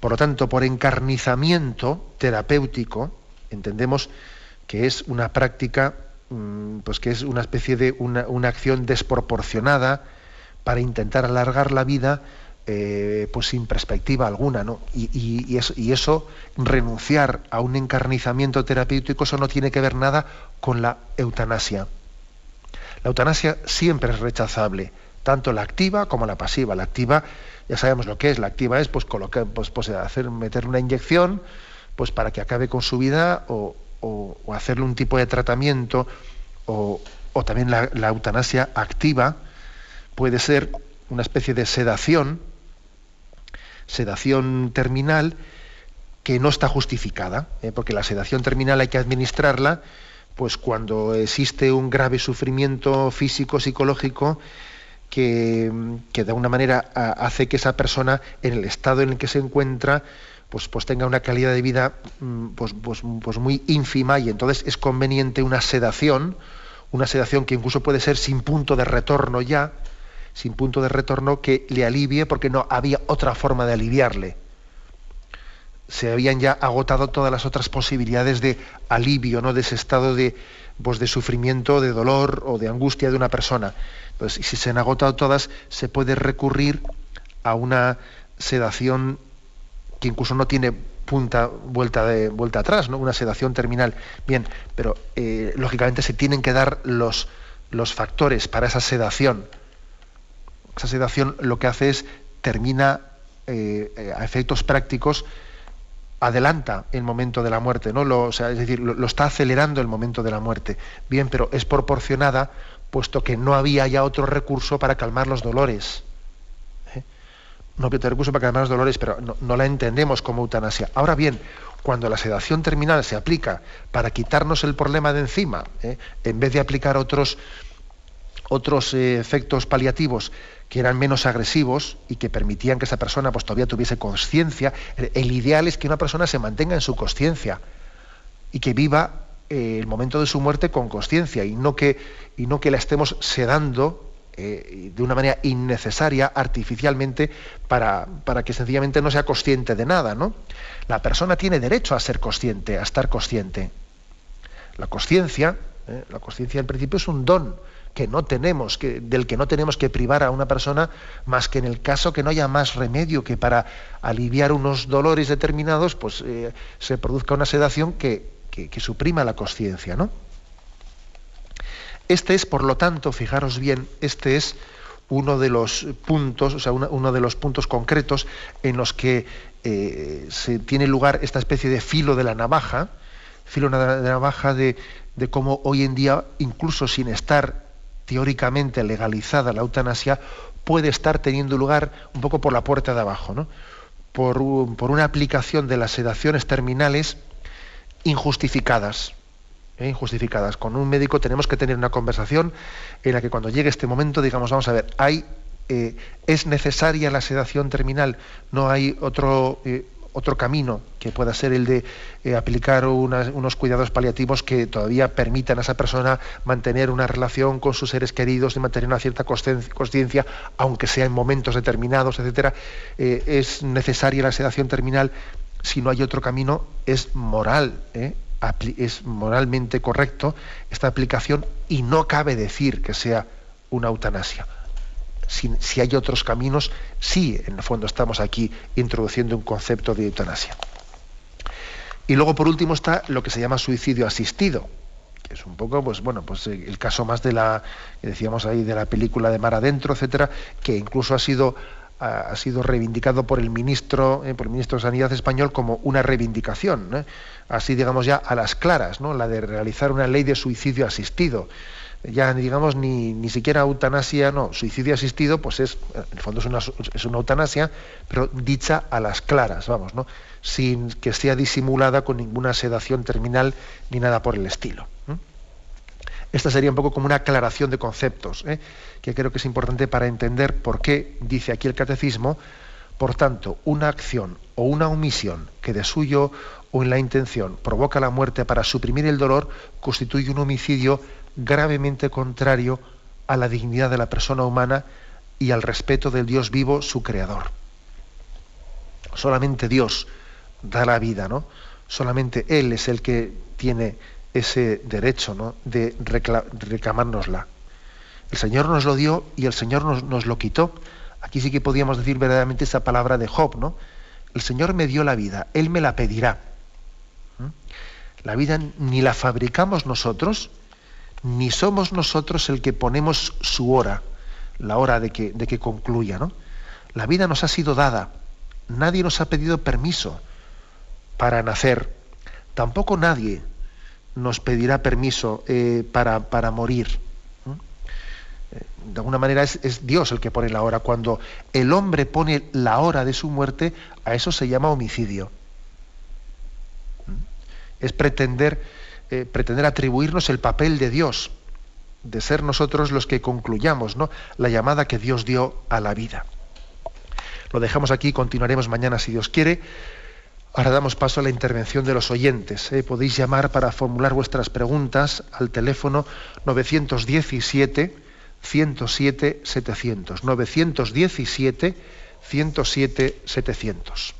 Por lo tanto, por encarnizamiento terapéutico, entendemos que es una práctica, mm, pues que es una especie de una, una acción desproporcionada para intentar alargar la vida eh, pues sin perspectiva alguna, ¿no? Y, eso, renunciar a un encarnizamiento terapéutico, eso no tiene que ver nada con la eutanasia. La eutanasia siempre es rechazable, tanto la activa como la pasiva. La activa, ya sabemos lo que es, la activa es pues colocar, pues, pues hacer, meter una inyección, pues para que acabe con su vida, o, hacerle un tipo de tratamiento, o, también la, la eutanasia activa puede ser una especie de sedación sedación terminal que no está justificada, ¿eh? porque la sedación terminal hay que administrarla pues cuando existe un grave sufrimiento físico, psicológico, que, de alguna manera hace que esa persona, en el estado en el que se encuentra, pues, pues tenga una calidad de vida mm, pues, pues, pues muy ínfima y entonces es conveniente una sedación, una sedación que incluso puede ser sin punto de retorno ya, sin punto de retorno que le alivie porque no había otra forma de aliviarle. Se habían ya agotado todas las otras posibilidades de alivio, ¿no? de ese estado de, pues de sufrimiento, de dolor o de angustia de una persona. Entonces, si se han agotado todas, se puede recurrir a una sedación que incluso no tiene punta vuelta de vuelta atrás, ¿no? Una sedación terminal. Bien, pero eh, lógicamente se tienen que dar los, los factores para esa sedación. Esa sedación lo que hace es termina eh, a efectos prácticos adelanta el momento de la muerte, ¿no? Lo, es decir, lo, está acelerando el momento de la muerte. Bien, pero es proporcionada puesto que no había ya otro recurso para calmar los dolores. ¿eh? No había otro recurso para calmar los dolores, pero no, la entendemos como eutanasia. Ahora bien, cuando la sedación terminal se aplica para quitarnos el problema de encima, ¿eh? en vez de aplicar otros, otros eh, efectos paliativos que eran menos agresivos y que permitían que esa persona pues, todavía tuviese conciencia. El ideal es que una persona se mantenga en su conciencia y que viva eh, el momento de su muerte con conciencia y, no que, y no que la estemos sedando eh, de una manera innecesaria, artificialmente, para, para, que sencillamente no sea consciente de nada. ¿no? La persona tiene derecho a ser consciente, a estar consciente. La conciencia, ¿eh? la conciencia en principio es un don que no tenemos, que, del que no tenemos que privar a una persona más que en el caso que no haya más remedio que para aliviar unos dolores determinados, pues eh, se produzca una sedación que, suprima la conciencia, ¿no? Este es, por lo tanto, fijaros bien, este es uno de los puntos, o sea, uno de los puntos concretos en los que eh, se tiene lugar esta especie de filo de la navaja, filo de la navaja de, de cómo hoy en día, incluso sin estar teóricamente legalizada la eutanasia puede estar teniendo lugar un poco por la puerta de abajo, ¿no? por, una aplicación de las sedaciones terminales injustificadas. ¿eh? Injustificadas. Con un médico tenemos que tener una conversación en la que cuando llegue este momento digamos, vamos a ver, hay, eh, es necesaria la sedación terminal, no hay otro, eh, otro camino que pueda ser el de eh, aplicar unos cuidados paliativos que todavía permitan a esa persona mantener una relación con sus seres queridos, de mantener una cierta conciencia, aunque sea en momentos determinados, etcétera, eh, es necesaria la sedación terminal. Si no hay otro camino, es moral, ¿eh? es moralmente correcto esta aplicación y no cabe decir que sea una eutanasia si, hay otros caminos, sí, en el fondo estamos aquí introduciendo un concepto de eutanasia. Y luego, por último, está lo que se llama suicidio asistido, que es un poco, pues bueno, pues eh, el caso más de la, decíamos ahí, de la película de Mar Adentro, etcétera, que incluso ha sido, ha, sido reivindicado por el ministro, eh, por el ministro de Sanidad español como una reivindicación, así digamos ya a las claras, ¿no? La de realizar una ley de suicidio asistido ya digamos ni, ni siquiera eutanasia, no, suicidio asistido, pues es, en el fondo es una, es una eutanasia, pero dicha a las claras, vamos, ¿no? Sin que sea disimulada con ninguna sedación terminal ni nada por el estilo. Esta sería un poco como una aclaración de conceptos, ¿eh? que creo que es importante para entender por qué dice aquí el catecismo, por tanto, una acción o una omisión que de suyo o en la intención provoca la muerte para suprimir el dolor constituye un homicidio gravemente contrario a la dignidad de la persona humana y al respeto del Dios vivo, su creador. Solamente Dios da la vida, ¿no? Solamente Él es el que tiene ese derecho ¿no? de reclamárnosla. El Señor nos lo dio y el Señor nos, lo quitó. Aquí sí que podíamos decir verdaderamente esa palabra de Job, ¿no? El Señor me dio la vida, Él me la pedirá. ¿Mm? La vida ni la fabricamos nosotros, ni somos nosotros el que ponemos su hora, la hora de que, de que concluya. ¿no? La vida nos ha sido dada, nadie nos ha pedido permiso para nacer, tampoco nadie nos pedirá permiso eh, para, para, morir. Eh, de alguna manera es, es, Dios el que pone la hora. Cuando el hombre pone la hora de su muerte, a eso se llama homicidio. Es pretender eh, pretender atribuirnos el papel de Dios, de ser nosotros los que concluyamos ¿no? la llamada que Dios dio a la vida. Lo dejamos aquí, continuaremos mañana si Dios quiere. Ahora damos paso a la intervención de los oyentes. ¿eh? Podéis llamar para formular vuestras preguntas al teléfono 917 107 700. 917 107 700.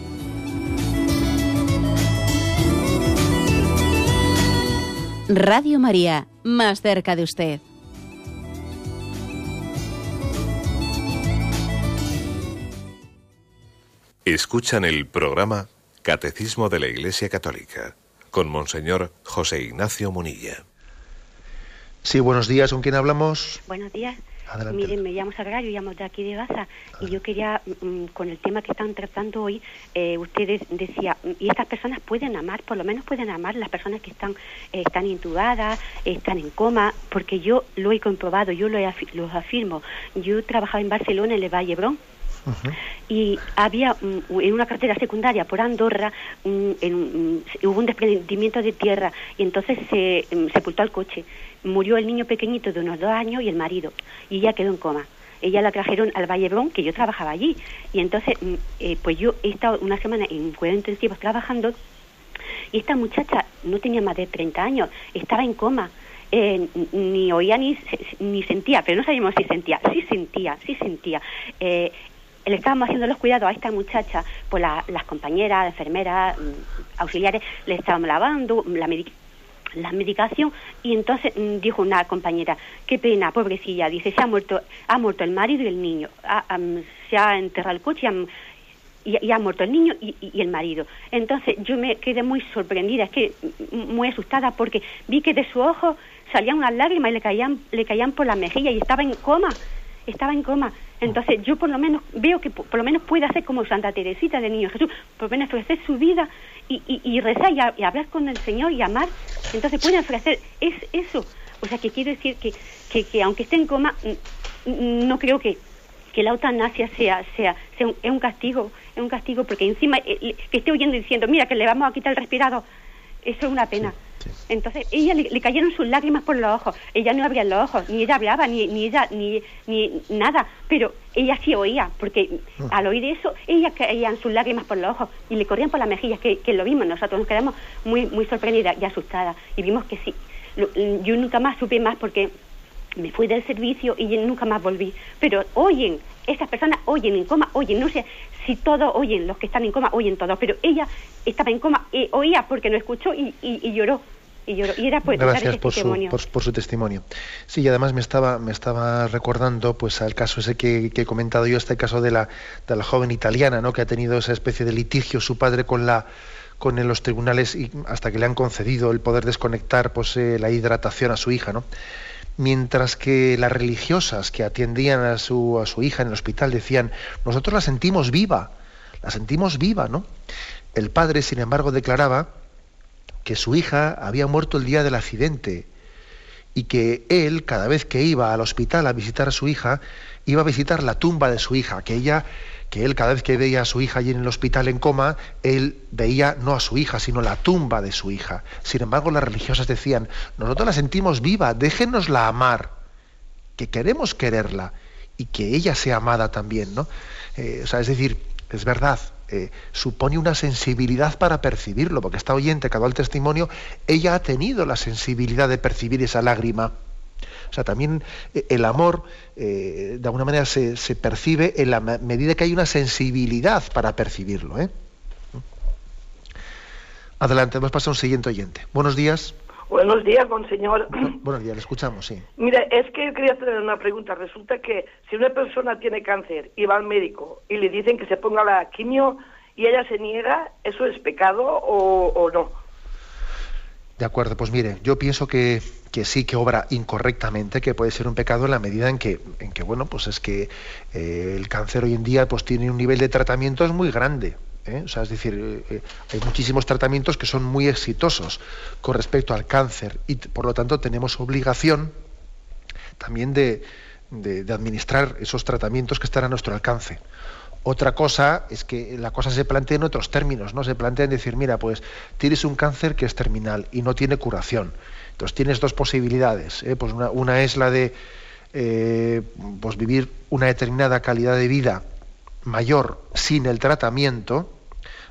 Radio María, más cerca de usted. Escuchan el programa Catecismo de la Iglesia Católica, con Monseñor José Ignacio Munilla. Sí, buenos días, ¿con quién hablamos? Buenos días. Miren, me llamo Sagrario, llamo de aquí de Gaza, y yo quería, mm, mm, con el tema que están tratando hoy, eh, ustedes decía, mm, y estas personas pueden amar, por lo menos pueden amar las personas que están, eh, están intubadas, están en coma, porque yo lo he comprobado, yo lo, he, lo afirmo. Yo trabajaba en Barcelona, en el Brón, y había en una carretera secundaria por Andorra en, hubo un desprendimiento de tierra y entonces se mm, sepultó el coche. Murió el niño pequeñito de unos dos años y el marido y ella quedó en coma. Ella la trajeron al Vallebrón, que yo trabajaba allí. Y entonces, mm, eh, pues yo he estado una semana en cuidados intensivos trabajando y esta muchacha no tenía más de 30 años, estaba en coma. Eh, ni oía ni, ni sentía, pero no sabíamos si sentía, sí sentía, sí sentía. Eh, le estábamos haciendo los cuidados a esta muchacha, pues las compañeras, enfermeras, mm, auxiliares, le estábamos lavando la, la medicación y entonces mm, dijo una compañera, qué pena, pobrecilla, dice, se ha muerto, ha muerto el marido y el niño, se ha enterrado el coche y, ha muerto el niño y, y, el marido. Entonces yo me quedé muy sorprendida, es que mm, muy asustada porque vi que de su ojo salían unas lágrimas y le caían, le caían por la mejilla y estaba en coma estaba en coma. Entonces yo por lo menos veo que por, lo menos puede hacer como Santa Teresita de Niño Jesús, por lo menos ofrecer su vida y, y, rezar y, hablar con el Señor y amar. Entonces puede ofrecer es eso. O sea que quiero decir que, que, aunque esté en coma, no creo que, que la eutanasia sea, sea, sea un, es un castigo, es un castigo porque encima eh, que esté oyendo y diciendo, mira que le vamos a quitar el respirado, eso es una pena. Entonces, ella le, cayeron sus lágrimas por los ojos. Ella no abría los ojos, ni ella hablaba, ni, ni ella, ni, ni nada. Pero ella sí oía, porque ah. al oír eso, ella caían sus lágrimas por los ojos y le corrían por las mejillas, que, que lo vimos. Nosotros nos quedamos muy, muy sorprendidas y asustadas. Y vimos que sí. yo nunca más supe más porque me fui del servicio y nunca más volví. Pero oyen, esas personas oyen en coma, oyen, no sé si todos oyen, los que están en coma oyen todos, pero ella estaba en coma, y oía porque no escuchó y, y, lloró. Y, lloró, y era pues Gracias por su, por, su, testimonio. Sí, y además me estaba, me estaba recordando pues al caso ese que, he comentado yo, este caso de la, de la joven italiana, ¿no? que ha tenido esa especie de litigio su padre con la con los tribunales y hasta que le han concedido el poder desconectar pues, eh, la hidratación a su hija, ¿no? Mientras que las religiosas que atendían a su, a su hija en el hospital decían, nosotros la sentimos viva, la sentimos viva, ¿no? El padre, sin embargo, declaraba que su hija había muerto el día del accidente y que él, cada vez que iba al hospital a visitar a su hija, iba a visitar la tumba de su hija, que ella que él cada vez que veía a su hija allí en el hospital en coma, él veía no a su hija, sino la tumba de su hija. Sin embargo, las religiosas decían, nosotros la sentimos viva, déjenosla amar, que queremos quererla y que ella sea amada también, ¿no? Eh, o sea, es decir, es verdad, eh, supone una sensibilidad para percibirlo, porque esta oyente que ha el testimonio, ella ha tenido la sensibilidad de percibir esa lágrima o sea, también eh, el amor, eh, de alguna manera, se, percibe en la medida que hay una sensibilidad para percibirlo. ¿eh? Adelante, vamos a pasar a un siguiente oyente. Buenos días. Buenos días, monseñor. Buenos días, le escuchamos, sí. Mira, es que quería hacer una pregunta. Resulta que si una persona tiene cáncer y va al médico y le dicen que se ponga la quimio y ella se niega, ¿eso es pecado o, no? De acuerdo, pues mire, yo pienso que, sí que obra incorrectamente, que puede ser un pecado en la medida en que, en que bueno, pues es que eh, el cáncer hoy en día pues tiene un nivel de tratamiento muy grande. ¿eh? es decir, eh, hay muchísimos tratamientos que son muy exitosos con respecto al cáncer y por lo tanto tenemos obligación también de, administrar esos tratamientos que están a nuestro alcance. Otra cosa es que la cosa se plantea en otros términos, ¿no? Se plantea en decir, mira, pues tienes un cáncer que es terminal y no tiene curación. Entonces tienes dos posibilidades. Pues una, es la de pues vivir una determinada calidad de vida mayor sin el tratamiento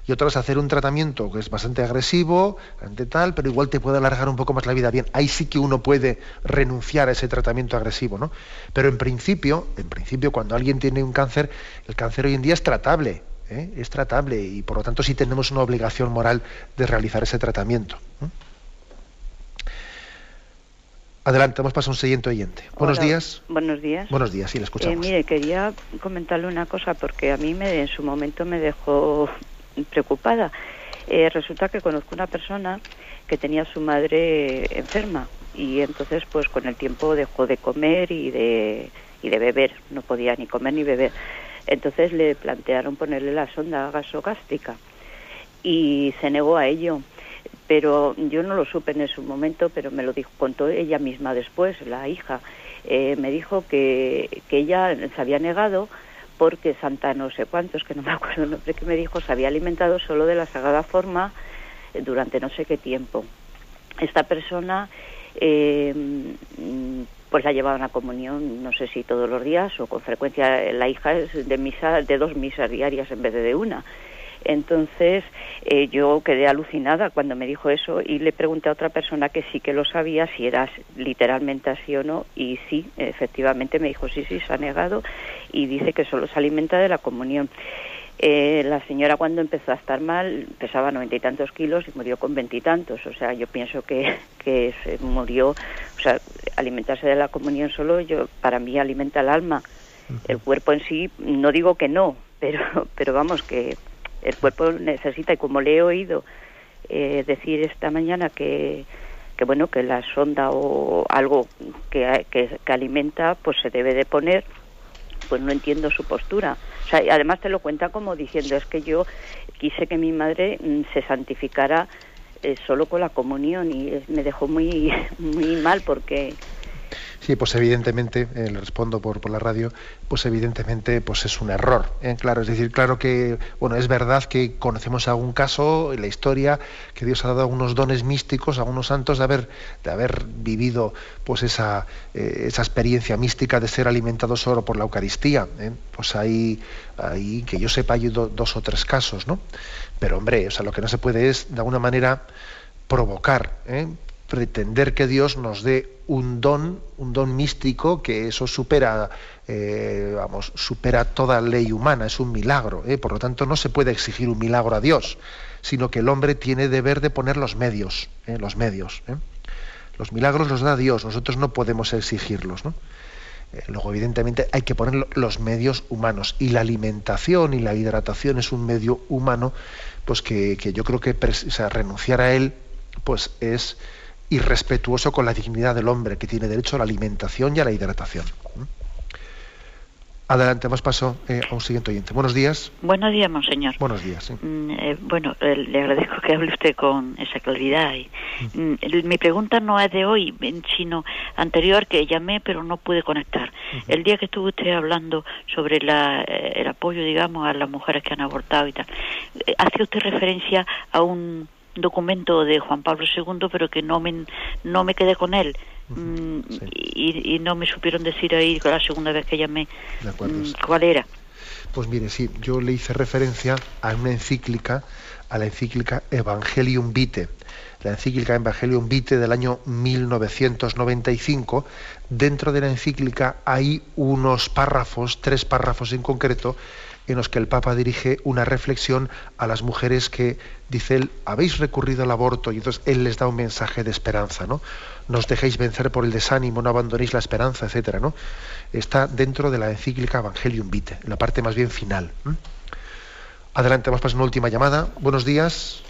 y otra es hacer un tratamiento que es bastante agresivo, ante tal, pero igual te puede alargar un poco más la vida. Bien, ahí sí que uno puede renunciar a ese tratamiento agresivo, ¿no? Pero en principio, en principio, cuando alguien tiene un cáncer, el cáncer hoy en día es tratable, ¿eh? es tratable y por lo tanto sí tenemos una obligación moral de realizar ese tratamiento. Adelante, vamos a un siguiente oyente. Buenos días. Buenos días. Buenos días, sí, le escuchamos. Eh, mire, quería comentarle una cosa porque a mí me, en su momento me dejó preocupada. Eh, resulta que conozco una persona que tenía a su madre enferma y entonces pues con el tiempo dejó de comer y de, y de beber, no podía ni comer ni beber. Entonces le plantearon ponerle la sonda gasogástrica y se negó a ello pero yo no lo supe en ese momento, pero me lo dijo, contó ella misma después, la hija. Eh, me dijo que, que ella se había negado porque Santa no sé cuántos, que no me acuerdo el nombre que me dijo, se había alimentado solo de la sagrada forma eh, durante no sé qué tiempo. Esta persona eh, pues la llevaban a comunión, no sé si todos los días o con frecuencia, la hija es de misa, de dos misas diarias en vez de de una. Entonces eh, yo quedé alucinada cuando me dijo eso y le pregunté a otra persona que sí que lo sabía si era literalmente así o no y sí, efectivamente me dijo sí, sí, se ha negado y dice que solo se alimenta de la comunión. Eh, la señora cuando empezó a estar mal pesaba noventa y tantos kilos y murió con veintitantos. O sea, yo pienso que, que se murió, o sea, alimentarse de la comunión solo, yo para mí alimenta el alma. El cuerpo en sí, no digo que no, pero, pero vamos, que el cuerpo necesita, y como le he oído eh, decir esta mañana que, que, bueno, que la sonda o algo que, que, alimenta, pues se debe de poner, pues no entiendo su postura. O sea, además te lo cuenta como diciendo, es que yo quise que mi madre mm, se santificara eh, solo con la comunión y me dejó muy, muy mal porque Sí, pues evidentemente, eh, le respondo por, la radio, pues evidentemente pues es un error. ¿eh? Claro, es decir, claro que, bueno, es verdad que conocemos algún caso en la historia que Dios ha dado algunos dones místicos a algunos santos de haber, de haber vivido pues esa, eh, esa experiencia mística de ser alimentados solo por la Eucaristía. Pues ahí, ahí, que yo sepa, hay dos o tres casos, ¿no? Pero hombre, o sea, lo que no se puede es, de alguna manera, provocar, pretender que Dios nos dé un don, un don místico que eso supera, eh, vamos, supera toda ley humana, es un milagro. ¿eh? Por lo tanto, no se puede exigir un milagro a Dios, sino que el hombre tiene deber de poner los medios, ¿eh? los medios. Los milagros los da Dios, nosotros no podemos exigirlos. luego, evidentemente, hay que poner los medios humanos y la alimentación y la hidratación es un medio humano, pues que, yo creo que renunciar a él, pues es y respetuoso con la dignidad del hombre, que tiene derecho a la alimentación y a la hidratación. ¿Mm? Adelante, más paso eh, a un siguiente oyente. Buenos días. Buenos días, monseñor. Buenos días. Mm, eh, bueno, eh, le agradezco que hable usted con esa claridad. Mm. mi pregunta no es de hoy, sino anterior que llamé pero no pude conectar. El día que estuvo usted hablando sobre el apoyo, digamos, a las mujeres que han abortado y tal, hace usted referencia a un documento de Juan Pablo II, pero que no me, no me quedé con él. Mm, y, no me supieron decir ahí la segunda vez que llamé mm, cuál era. Pues mire, sí, yo le hice referencia a una encíclica a la encíclica Evangelium Vitae. La encíclica Evangelium Vitae del año 1995. Dentro de la encíclica hay unos párrafos, tres párrafos en concreto, en los que el Papa dirige una reflexión a las mujeres que, dice él, habéis recurrido al aborto y entonces él les da un mensaje de esperanza, ¿no? No os dejéis vencer por el desánimo, no abandonéis la esperanza, etcétera, ¿no? Está dentro de la encíclica Evangelium Vitae, la parte más bien final. Adelante, vamos a pasar una última llamada. Buenos días.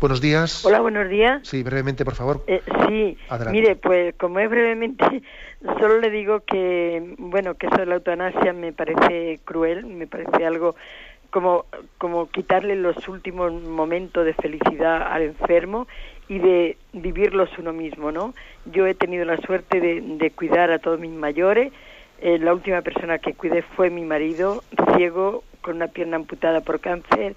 Buenos días. Hola, buenos días. Sí, brevemente, por favor. Eh, sí, mire, pues como es brevemente, solo le digo que, bueno, que eso de la eutanasia me parece cruel, me parece algo como, como quitarle los últimos momentos de felicidad al enfermo y de vivirlos uno mismo, ¿no? Yo he tenido la suerte de, de cuidar a todos mis mayores. Eh, la última persona que cuidé fue mi marido, ciego, con una pierna amputada por cáncer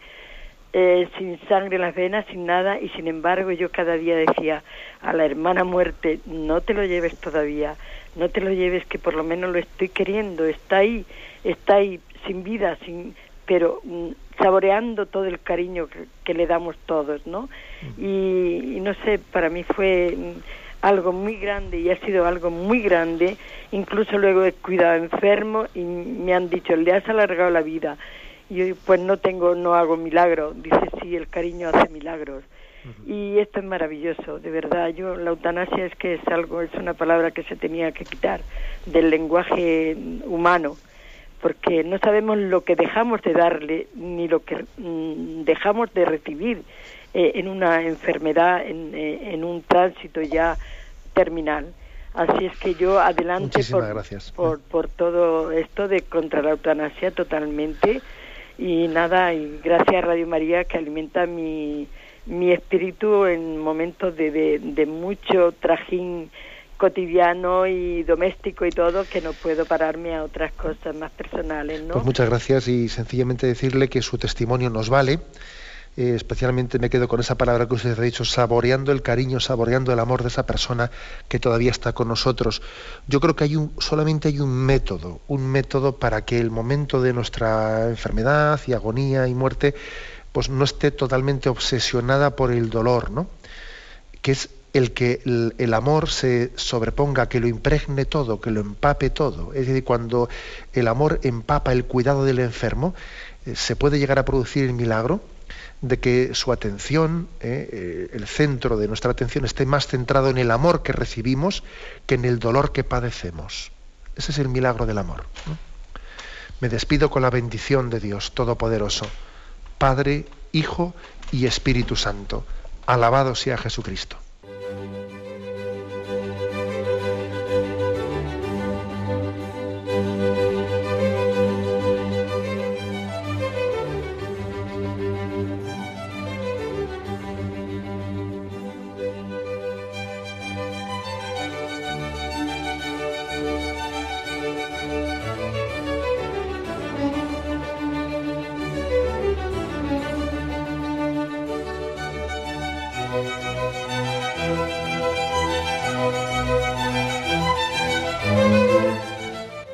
eh, sin sangre en las venas, sin nada, y sin embargo yo cada día decía a la hermana muerte, no te lo lleves todavía, no te lo lleves que por lo menos lo estoy queriendo, está ahí, está ahí, sin vida, sin pero mm, saboreando todo el cariño que, le damos todos, ¿no? Y, no sé, para mí fue mm, algo muy grande y ha sido algo muy grande, incluso luego he cuidado enfermo y me han dicho, le has alargado la vida, y pues no tengo, no hago milagro. Dice, sí, el cariño hace milagros. Y esto es maravilloso, de verdad. Yo, la eutanasia es que es algo, es una palabra que se tenía que quitar del lenguaje humano, porque no sabemos lo que dejamos de darle ni lo que mm, dejamos de recibir eh, en una enfermedad, en, eh, en, un tránsito ya terminal. Así es que yo adelante por, por, por todo esto de contra la eutanasia totalmente y nada, y gracias a Radio María que alimenta mi, mi espíritu en momentos de, de, mucho trajín cotidiano y doméstico y todo que no puedo pararme a otras cosas más personales, ¿no? Pues muchas gracias y sencillamente decirle que su testimonio nos vale eh, especialmente me quedo con esa palabra que usted ha dicho, saboreando el cariño, saboreando el amor de esa persona que todavía está con nosotros. Yo creo que hay un, solamente hay un método, un método para que el momento de nuestra enfermedad y agonía y muerte, pues no esté totalmente obsesionada por el dolor, ¿no? Que es el que el, amor se sobreponga, que lo impregne todo, que lo empape todo. Es decir, cuando el amor empapa el cuidado del enfermo, eh, se puede llegar a producir el milagro de que su atención, eh, eh, el centro de nuestra atención esté más centrado en el amor que recibimos que en el dolor que padecemos. Ese es el milagro del amor. Me despido con la bendición de Dios Todopoderoso, Padre, Hijo y Espíritu Santo. Alabado sea Jesucristo.